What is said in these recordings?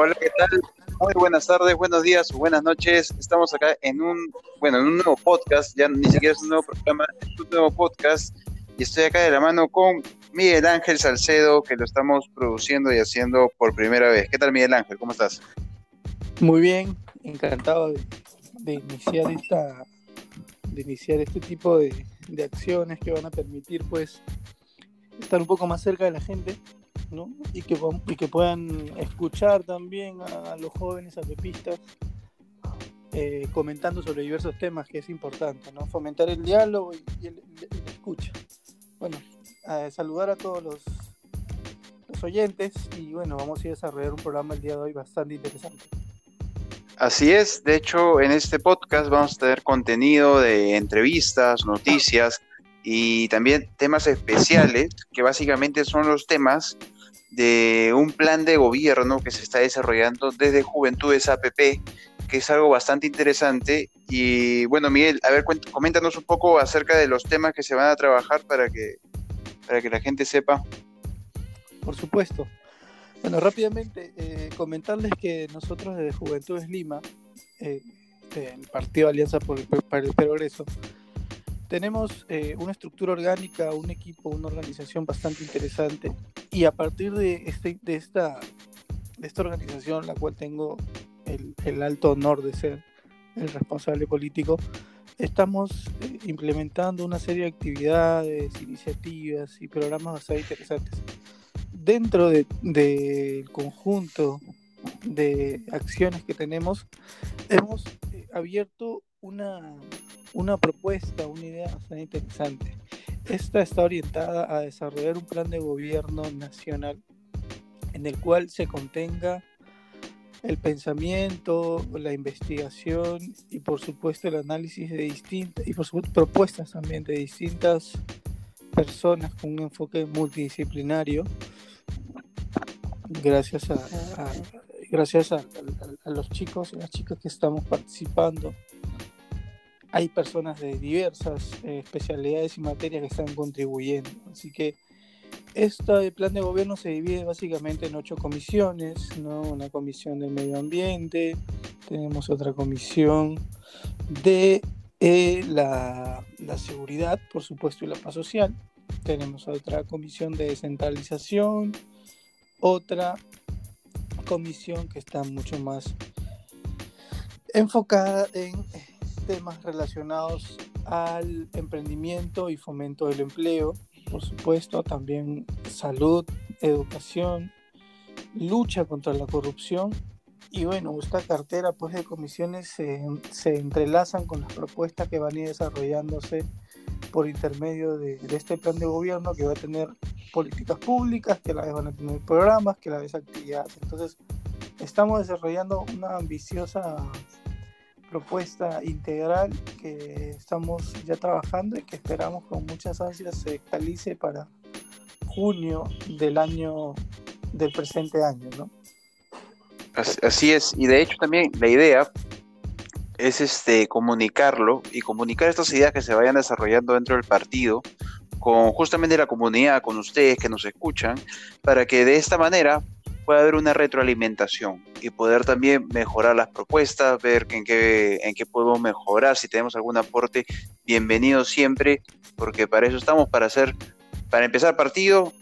Hola, ¿qué tal? Muy buenas tardes, buenos días o buenas noches. Estamos acá en un, bueno, en un nuevo podcast, ya ni siquiera es un nuevo programa, es un nuevo podcast y estoy acá de la mano con Miguel Ángel Salcedo, que lo estamos produciendo y haciendo por primera vez. ¿Qué tal, Miguel Ángel? ¿Cómo estás? Muy bien, encantado de, iniciar esta, de iniciar este tipo de, de acciones que van a permitir, pues, estar un poco más cerca de la gente ¿no? y, que, y que puedan escuchar también a, los jóvenes a eh, comentando sobre diversos temas que es importante, ¿no? fomentar el diálogo y, el, escucha. Bueno, saludar a todos los, los oyentes y bueno, vamos a desarrollar un programa el día de hoy bastante interesante. Así es, de hecho en este podcast vamos a tener contenido de entrevistas, noticias y también temas especiales que básicamente son los temas de un plan de gobierno que se está desarrollando desde Juventudes APP, que es algo bastante interesante. Y bueno, Miguel, a ver, coméntanos un poco acerca de los temas que se van a trabajar para que, para que la gente sepa. Por supuesto. Bueno, rápidamente, eh, comentarles que nosotros desde Juventudes Lima, eh, el Partido Alianza por para el Progreso, tenemos eh, una estructura orgánica, un equipo, una organización bastante interesante y a partir de, este, de, esta, organización, la cual tengo el, alto honor de ser el responsable político, estamos eh, implementando una serie de actividades, iniciativas y programas bastante interesantes. Dentro del de, conjunto de acciones que tenemos, hemos eh, abierto una propuesta, una idea bastante interesante. Esta está orientada a desarrollar un plan de gobierno nacional en el cual se contenga el pensamiento, la investigación y por supuesto el análisis de distintas y por supuesto propuestas también de distintas personas con un enfoque multidisciplinario gracias a, gracias a, los chicos y las chicas que estamos participando hay personas de diversas eh, especialidades y materias que están contribuyendo. Así que este plan de gobierno se divide básicamente en ocho comisiones. Una comisión del medio ambiente, tenemos otra comisión de eh, la, la, seguridad, por supuesto, y la paz social. Tenemos otra comisión de descentralización, otra comisión que está mucho más enfocada en temas relacionados al emprendimiento y fomento del empleo, por supuesto, también salud, educación, lucha contra la corrupción y bueno, esta cartera pues, de comisiones se, se entrelazan con las propuestas que van a ir desarrollándose por intermedio de, de, este plan de gobierno que va a tener políticas públicas, que a la vez van a tener programas, que a la vez actividades. Entonces, estamos desarrollando una ambiciosa propuesta integral que estamos ya trabajando y que esperamos con muchas ansias se realice para junio del año del presente año, ¿no? Así es, y de hecho también la idea es este comunicarlo y comunicar estas ideas que se vayan desarrollando dentro del partido con justamente la comunidad, con ustedes que nos escuchan, para que de esta manera puede haber una retroalimentación y poder también mejorar las propuestas, ver en qué, en qué podemos mejorar, si tenemos algún aporte, bienvenido siempre, porque para eso estamos, para hacer, para empezar partido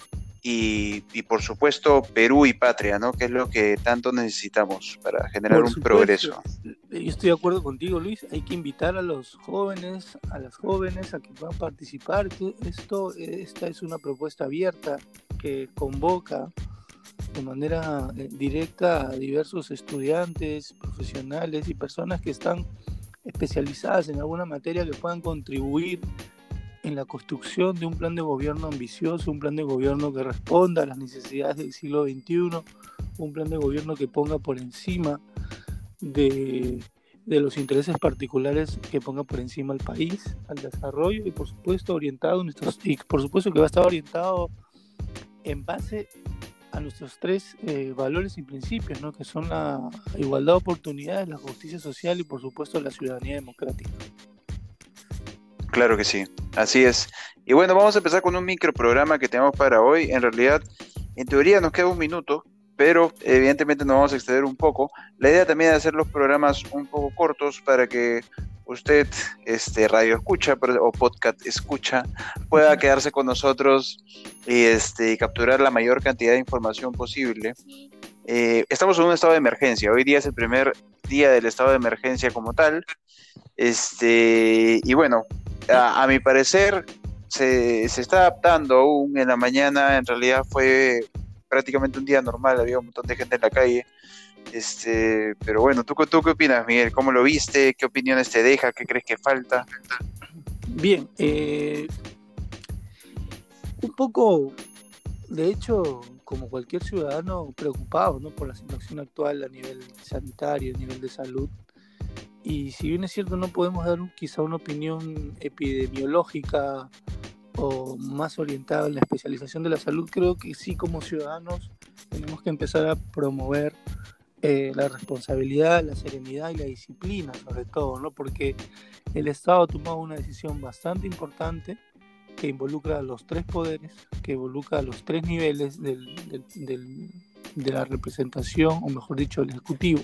y, y por supuesto Perú y patria, ¿no? Que es lo que tanto necesitamos para generar un progreso. Yo estoy de acuerdo contigo, Luis, hay que invitar a los jóvenes, a las jóvenes a que puedan participar. Esto, esta es una propuesta abierta que convoca de manera eh, directa a diversos estudiantes, profesionales y personas que están especializadas en alguna materia que puedan contribuir en la construcción de un plan de gobierno ambicioso, un plan de gobierno que responda a las necesidades del siglo XXI, un plan de gobierno que ponga por encima de, de los intereses particulares, que ponga por encima al país, al desarrollo y por supuesto orientado, y por supuesto que va a estar orientado en base a nuestros tres eh, valores y principios, ¿no? que son la igualdad de oportunidades, la justicia social y por supuesto la ciudadanía democrática. Claro que sí, así es. Y bueno, vamos a empezar con un microprograma que tenemos para hoy. En realidad, en teoría nos queda un minuto, pero evidentemente nos vamos a exceder un poco. La idea también es hacer los programas un poco cortos para que usted, este radio escucha o podcast escucha, pueda quedarse con nosotros y este, capturar la mayor cantidad de información posible. Eh, estamos en un estado de emergencia. Hoy día es el primer día del estado de emergencia como tal. Este, y bueno, a, mi parecer se, se, está adaptando aún en la mañana. En realidad fue prácticamente un día normal, había un montón de gente en la calle. Este, pero bueno, ¿tú, ¿tú qué opinas, Miguel? ¿Cómo lo viste? ¿Qué opiniones te deja? ¿Qué crees que falta? Bien, eh, un poco, de hecho, como cualquier ciudadano, preocupado ¿no? por la situación actual a nivel sanitario, a nivel de salud. Y si bien es cierto, no podemos dar quizá una opinión epidemiológica o más orientada en la especialización de la salud, creo que sí como ciudadanos tenemos que empezar a promover eh, la responsabilidad, la serenidad y la disciplina, sobre todo, ¿no? Porque el Estado ha tomado una decisión bastante importante que involucra a los tres poderes, que involucra a los tres niveles del, de la representación, o mejor dicho, el Ejecutivo.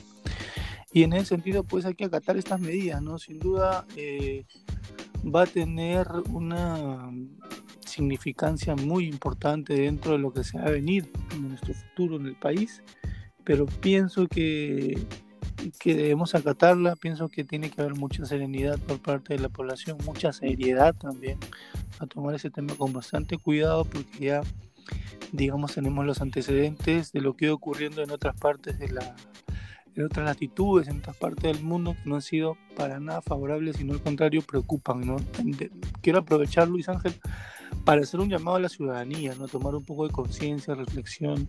Y en ese sentido, pues hay que acatar estas medidas, ¿no? Sin duda eh, va a tener una significancia muy importante dentro de lo que se va a venir en nuestro futuro en el país pero pienso que, que debemos acatarla, pienso que tiene que haber mucha serenidad por parte de la población, mucha seriedad también, a tomar ese tema con bastante cuidado porque ya, digamos, tenemos los antecedentes de lo que ido ocurriendo en otras partes de la en otras latitudes, en otras partes del mundo que no han sido para nada favorables, sino al contrario preocupan. ¿no? Quiero aprovechar, Luis Ángel, para hacer un llamado a la ciudadanía, ¿no? tomar un poco de conciencia, reflexión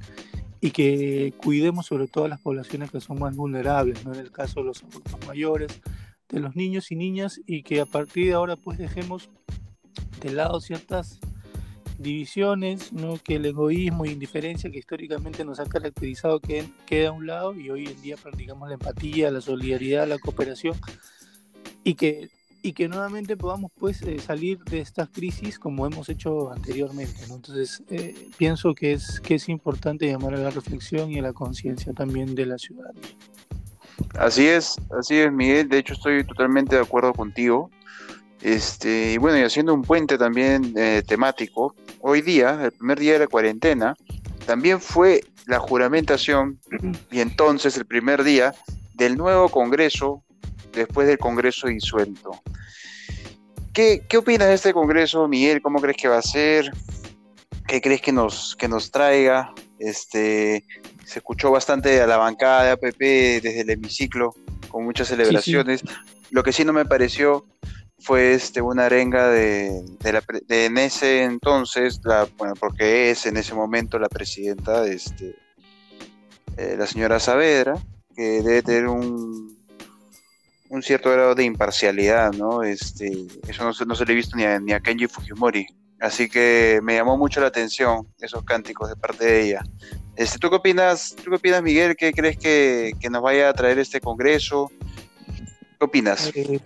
y que cuidemos sobre todo a las poblaciones que son más vulnerables, ¿no? en el caso de los adultos mayores, de los niños y niñas, y que a partir de ahora pues dejemos de lado ciertas divisiones, ¿no? que el egoísmo y indiferencia que históricamente nos ha caracterizado que queda a un lado y hoy en día practicamos la empatía, la solidaridad, la cooperación y que y que nuevamente podamos pues eh, salir de estas crisis como hemos hecho anteriormente. Entonces eh, pienso que es, que es importante llamar a la reflexión y a la conciencia también de la ciudadanía. Así es, así es Miguel, de hecho estoy totalmente de acuerdo contigo. Este, y bueno, y haciendo un puente también eh, temático, hoy día, el primer día de la cuarentena, también fue la juramentación y entonces el primer día del nuevo Congreso después del Congreso disuelto. ¿Qué, ¿Qué opinas de este Congreso, Miguel? ¿Cómo crees que va a ser? ¿Qué crees que nos, que nos traiga? Este, se escuchó bastante a la bancada de APP desde el hemiciclo, con muchas celebraciones. Lo que sí no me pareció fue este, una arenga de, de, la, de en ese entonces, la, bueno, porque es en ese momento la presidenta, este, eh, la señora Saavedra, que debe tener un, un cierto grado de imparcialidad, ¿no? Este, eso no se, no se le he visto ni a, ni a Kenji Fujimori. Así que me llamó mucho la atención esos cánticos de parte de ella. Este, ¿tú, qué opinas, ¿Tú qué opinas, Miguel? ¿Qué crees que, que nos vaya a traer este Congreso? ¿Qué opinas? Eh,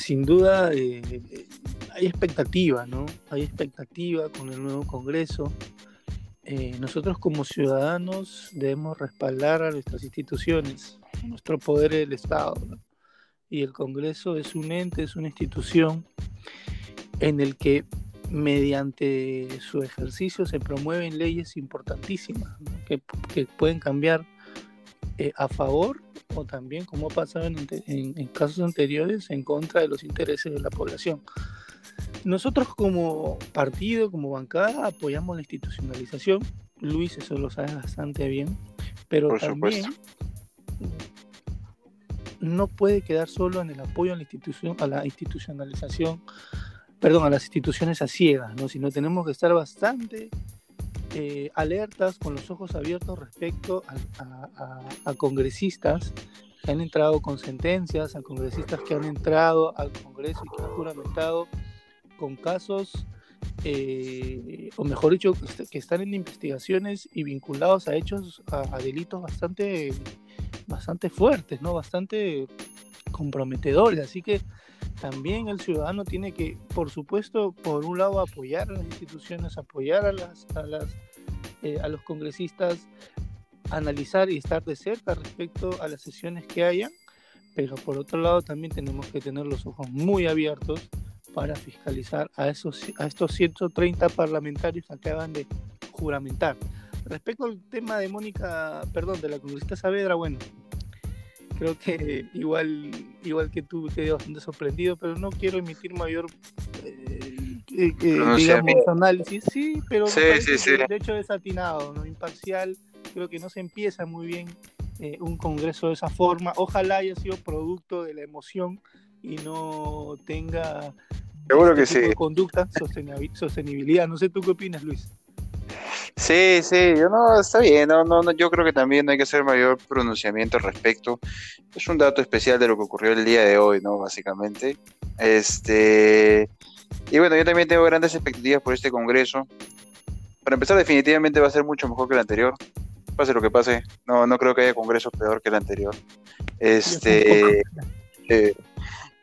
sin duda eh, hay expectativa, ¿no? Hay expectativa con el nuevo Congreso. Eh, nosotros como ciudadanos debemos respaldar a nuestras instituciones, nuestro poder es el Estado. Y el Congreso es un ente, es una institución en el que mediante su ejercicio se promueven leyes importantísimas que, pueden cambiar eh, a favor o también, como ha pasado en, en, casos anteriores, en contra de los intereses de la población. Nosotros como partido, como bancada, apoyamos la institucionalización. Luis eso lo sabe bastante bien, pero también no puede quedar solo en el apoyo a la institución, a la institucionalización, perdón, a las instituciones a ciegas, ¿no? sino tenemos que estar bastante eh, alertas, con los ojos abiertos respecto a, congresistas que han entrado con sentencias, a congresistas que han entrado al Congreso y que han juramentado con casos, eh, o mejor dicho, que están en investigaciones y vinculados a hechos, a delitos bastante bastante fuertes, ¿no? Bastante comprometedores. Así que también el ciudadano tiene que, por supuesto, por un lado apoyar a las instituciones, apoyar a las, eh, a los congresistas analizar y estar de cerca respecto a las sesiones que hayan, pero por otro lado también tenemos que tener los ojos muy abiertos para fiscalizar a, esos, a estos 130 parlamentarios que acaban de juramentar. Respecto al tema de Mónica, perdón, de la congresista Saavedra, bueno, creo que igual, igual que tú quedé bastante sorprendido, pero no quiero emitir mayor eh, eh, eh, digamos, análisis. Sí, pero de hecho desatinado, ¿no? imparcial. Creo que no se empieza muy bien un congreso de esa forma. Ojalá haya sido producto de la emoción y no tenga Seguro que este sí. conducta, sostenibilidad. No sé tú qué opinas, Luis. Sí, sí, yo no, está bien, no, no, yo creo que también hay que hacer mayor pronunciamiento al respecto. Es un dato especial de lo que ocurrió el día de hoy, ¿no? Básicamente. Este, y bueno, yo también tengo grandes expectativas por este congreso. Para empezar, definitivamente va a ser mucho mejor que el anterior. Pase lo que pase, no, no creo que haya congreso peor que el anterior. Este, eh,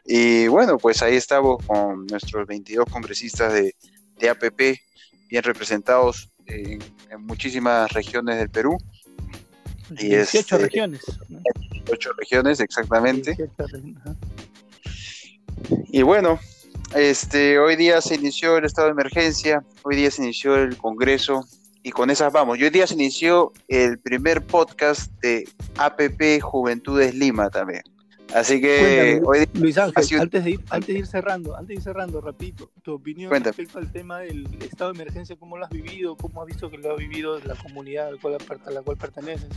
y bueno, pues ahí estamos con nuestros 22 congresistas de, de APP, bien representados en, muchísimas regiones del Perú. Y 18 este, regiones. 18 regiones, exactamente. Y bueno, este, hoy día se inició el estado de emergencia, hoy día se inició el Congreso y con esas vamos. Y hoy día se inició el primer podcast de APP Juventudes Lima también. Así que Luis Ángel, antes, de ir, antes de ir cerrando, antes de ir cerrando, rapidito, tu opinión respecto al tema del estado de emergencia, ¿cómo lo has vivido? ¿Cómo has visto que lo ha vivido la comunidad a la cual, a la cual perteneces?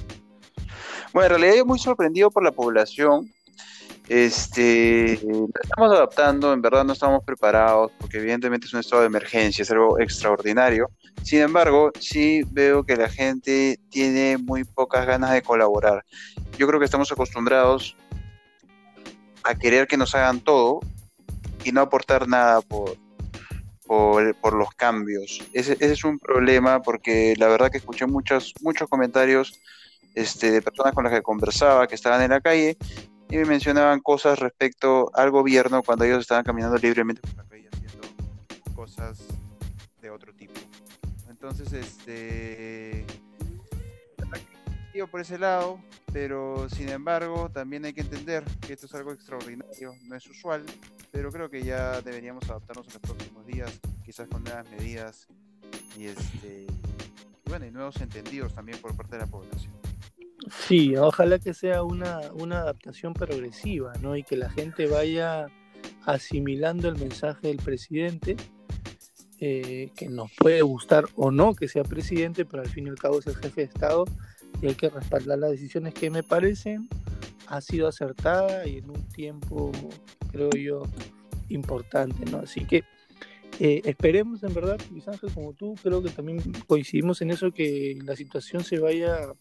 Bueno, en realidad yo muy sorprendido por la población. Este, estamos adaptando, en verdad no estamos preparados, porque evidentemente es un estado de emergencia, es algo extraordinario. Sin embargo, sí veo que la gente tiene muy pocas ganas de colaborar. Yo creo que estamos acostumbrados a querer que nos hagan todo y no aportar nada por, por, los cambios. Ese, es un problema porque la verdad que escuché muchos, muchos comentarios este, de personas con las que conversaba que estaban en la calle y me mencionaban cosas respecto al gobierno cuando ellos estaban caminando libremente por la calle haciendo cosas de otro tipo. Entonces, este por ese lado, pero sin embargo también hay que entender que esto es algo extraordinario, no es usual, pero creo que ya deberíamos adaptarnos en los próximos días, quizás con nuevas medidas y este bueno y nuevos entendidos también por parte de la población. Sí, ojalá que sea una, una adaptación progresiva, ¿no? Y que la gente vaya asimilando el mensaje del presidente, eh, que nos puede gustar o no que sea presidente, pero al fin y al cabo es el jefe de Estado y hay que respaldar las decisiones que me parecen ha sido acertada y en un tiempo, creo yo, importante. Así que eh, esperemos, en verdad, Luis Ángel, como tú, creo que también coincidimos en eso, que la situación se vaya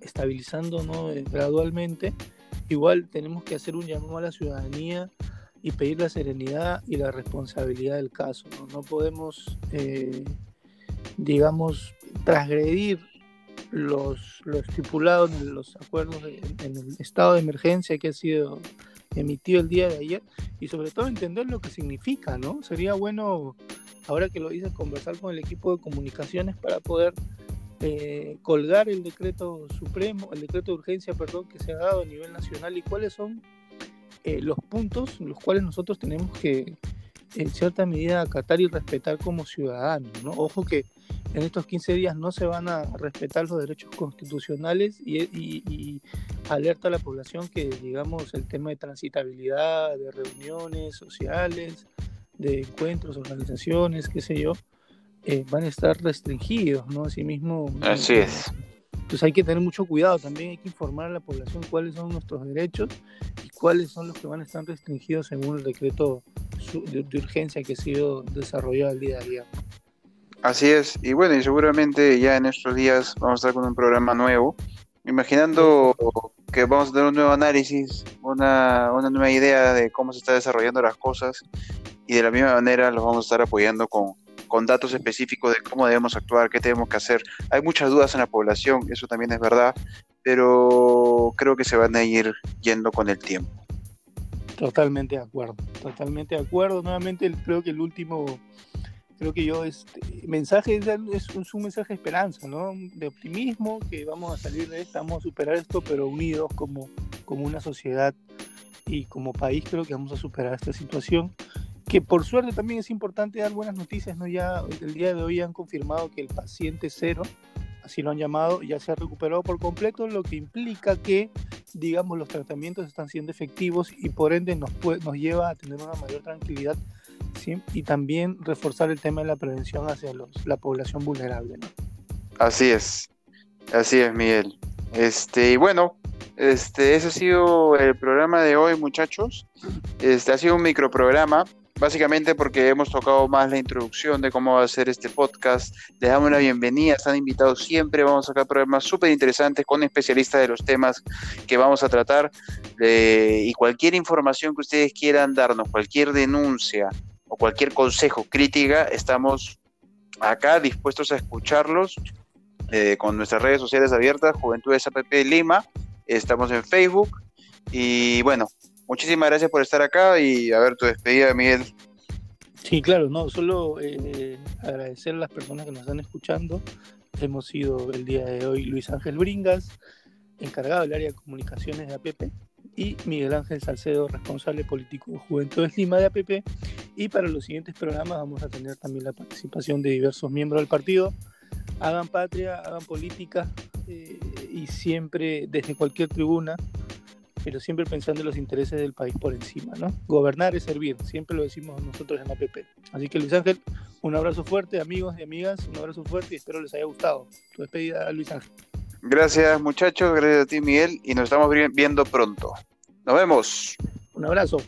estabilizando ¿no? Eh, gradualmente. Igual tenemos que hacer un llamado a la ciudadanía y pedir la serenidad y la responsabilidad del caso. No, no podemos, eh, digamos, transgredir los, lo estipulado en los acuerdos en el estado de emergencia que ha sido emitido el día de ayer y sobre todo entender lo que significa, ¿no? Sería bueno, ahora que lo dices, conversar con el equipo de comunicaciones para poder eh, colgar el decreto supremo, el decreto de urgencia, perdón, que se ha dado a nivel nacional y cuáles son eh, los puntos los cuales nosotros tenemos que en cierta medida acatar y respetar como ciudadanos, ¿no? Ojo que en estos 15 días no se van a respetar los derechos constitucionales y, alerta a la población que, digamos, el tema de transitabilidad, de reuniones sociales, de encuentros, organizaciones, qué sé yo, eh, van a estar restringidos, ¿no? Asimismo. Así es. Entonces hay que tener mucho cuidado, también hay que informar a la población cuáles son nuestros derechos y cuáles son los que van a estar restringidos según el decreto de, de urgencia que ha sido desarrollado el día de ayer. Así es, y bueno, y seguramente ya en estos días vamos a estar con un programa nuevo, imaginando que vamos a tener un nuevo análisis, una, una nueva idea de cómo se están desarrollando las cosas, y de la misma manera los vamos a estar apoyando con, con datos específicos de cómo debemos actuar, qué tenemos que hacer. Hay muchas dudas en la población, eso también es verdad, pero creo que se van a ir yendo con el tiempo. Totalmente de acuerdo, totalmente de acuerdo. Nuevamente creo que el último creo que yo, este mensaje es, un mensaje de esperanza, ¿no? De optimismo, que vamos a salir de esta, vamos a superar esto, pero unidos como, como una sociedad y como país creo que vamos a superar esta situación. Que por suerte también es importante dar buenas noticias, ¿no? Ya el día de hoy han confirmado que el paciente cero, así lo han llamado, ya se ha recuperado por completo, lo que implica que, digamos, los tratamientos están siendo efectivos y por ende nos, nos lleva a tener una mayor tranquilidad y también reforzar el tema de la prevención hacia los, la población vulnerable. Así es, así es, Miguel. Este, y bueno, este, ese ha sido el programa de hoy, muchachos. Este ha sido un microprograma, básicamente porque hemos tocado más la introducción de cómo va a ser este podcast. Les damos la bienvenida, están invitados siempre. Vamos a sacar programas súper interesantes con especialistas de los temas que vamos a tratar. Eh, y cualquier información que ustedes quieran darnos, cualquier denuncia, o cualquier consejo, crítica, estamos acá dispuestos a escucharlos eh, con nuestras redes sociales abiertas, Juventudes APP Lima, estamos en Facebook y bueno, muchísimas gracias por estar acá y a ver tu despedida, Miguel. Sí, claro, no, solo eh, agradecer a las personas que nos están escuchando. Hemos sido el día de hoy Luis Ángel Bringas, encargado del área de comunicaciones de APP, y Miguel Ángel Salcedo, responsable político de Juventudes Lima de APP. Y para los siguientes programas vamos a tener también la participación de diversos miembros del partido. Hagan patria, hagan política eh, y siempre desde cualquier tribuna, pero siempre pensando en los intereses del país por encima, ¿no? Gobernar es servir, siempre lo decimos nosotros en APP. Así que Luis Ángel, un abrazo fuerte, amigos y amigas, un abrazo fuerte y espero les haya gustado. Tu despedida, Luis Ángel. Gracias muchachos, gracias a ti Miguel y nos estamos viendo pronto. Nos vemos. Un abrazo.